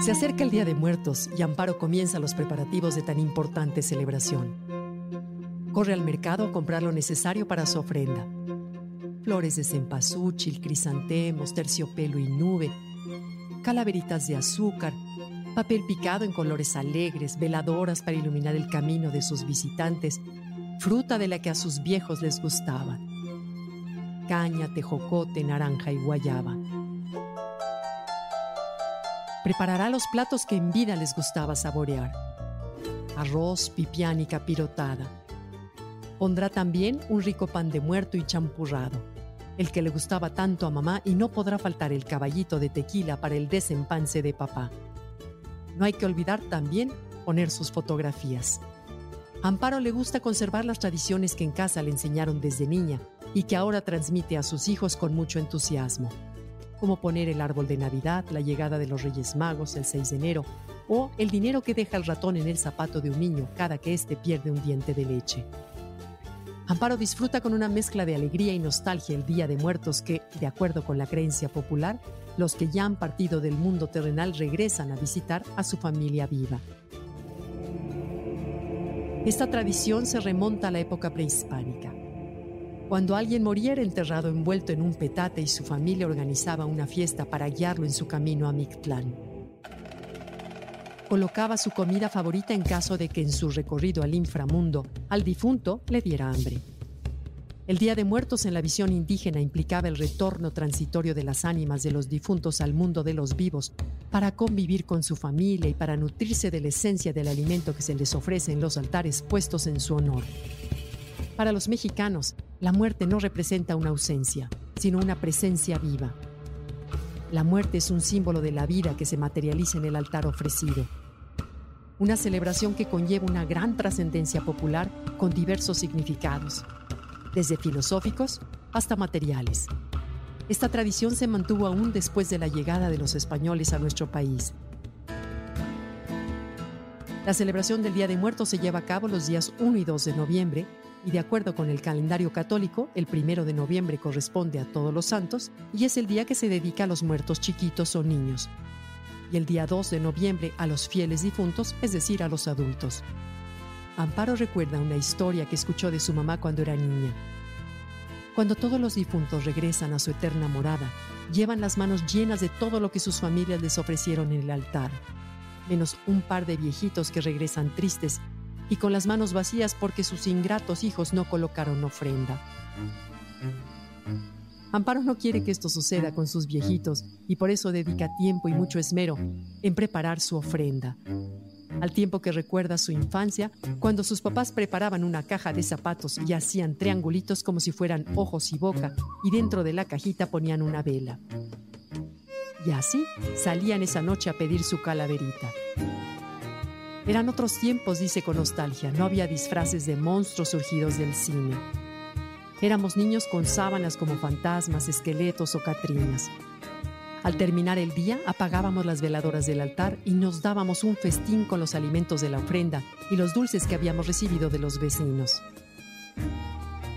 Se acerca el Día de Muertos y Amparo comienza los preparativos de tan importante celebración. Corre al mercado a comprar lo necesario para su ofrenda. Flores de cempasúchil, crisantemos, terciopelo y nube, calaveritas de azúcar, papel picado en colores alegres, veladoras para iluminar el camino de sus visitantes, fruta de la que a sus viejos les gustaba. Caña, tejocote, naranja y guayaba preparará los platos que en vida les gustaba saborear. Arroz, pipián y capirotada. Pondrá también un rico pan de muerto y champurrado, el que le gustaba tanto a mamá y no podrá faltar el caballito de tequila para el desempance de papá. No hay que olvidar también poner sus fotografías. Amparo le gusta conservar las tradiciones que en casa le enseñaron desde niña y que ahora transmite a sus hijos con mucho entusiasmo como poner el árbol de Navidad, la llegada de los Reyes Magos el 6 de enero, o el dinero que deja el ratón en el zapato de un niño cada que éste pierde un diente de leche. Amparo disfruta con una mezcla de alegría y nostalgia el Día de Muertos que, de acuerdo con la creencia popular, los que ya han partido del mundo terrenal regresan a visitar a su familia viva. Esta tradición se remonta a la época prehispánica. Cuando alguien moría era enterrado envuelto en un petate y su familia organizaba una fiesta para guiarlo en su camino a Mictlán. Colocaba su comida favorita en caso de que en su recorrido al inframundo al difunto le diera hambre. El Día de Muertos en la visión indígena implicaba el retorno transitorio de las ánimas de los difuntos al mundo de los vivos para convivir con su familia y para nutrirse de la esencia del alimento que se les ofrece en los altares puestos en su honor. Para los mexicanos, la muerte no representa una ausencia, sino una presencia viva. La muerte es un símbolo de la vida que se materializa en el altar ofrecido. Una celebración que conlleva una gran trascendencia popular con diversos significados, desde filosóficos hasta materiales. Esta tradición se mantuvo aún después de la llegada de los españoles a nuestro país. La celebración del Día de Muertos se lleva a cabo los días 1 y 2 de noviembre y de acuerdo con el calendario católico, el primero de noviembre corresponde a todos los santos y es el día que se dedica a los muertos chiquitos o niños. Y el día 2 de noviembre a los fieles difuntos, es decir, a los adultos. Amparo recuerda una historia que escuchó de su mamá cuando era niña. Cuando todos los difuntos regresan a su eterna morada, llevan las manos llenas de todo lo que sus familias les ofrecieron en el altar, menos un par de viejitos que regresan tristes y con las manos vacías porque sus ingratos hijos no colocaron ofrenda. Amparo no quiere que esto suceda con sus viejitos y por eso dedica tiempo y mucho esmero en preparar su ofrenda. Al tiempo que recuerda su infancia, cuando sus papás preparaban una caja de zapatos y hacían triangulitos como si fueran ojos y boca, y dentro de la cajita ponían una vela. Y así salían esa noche a pedir su calaverita. Eran otros tiempos, dice con nostalgia, no había disfraces de monstruos surgidos del cine. Éramos niños con sábanas como fantasmas, esqueletos o catrinas. Al terminar el día, apagábamos las veladoras del altar y nos dábamos un festín con los alimentos de la ofrenda y los dulces que habíamos recibido de los vecinos.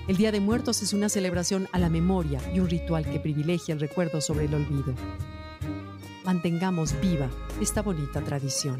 El Día de Muertos es una celebración a la memoria y un ritual que privilegia el recuerdo sobre el olvido. Mantengamos viva esta bonita tradición.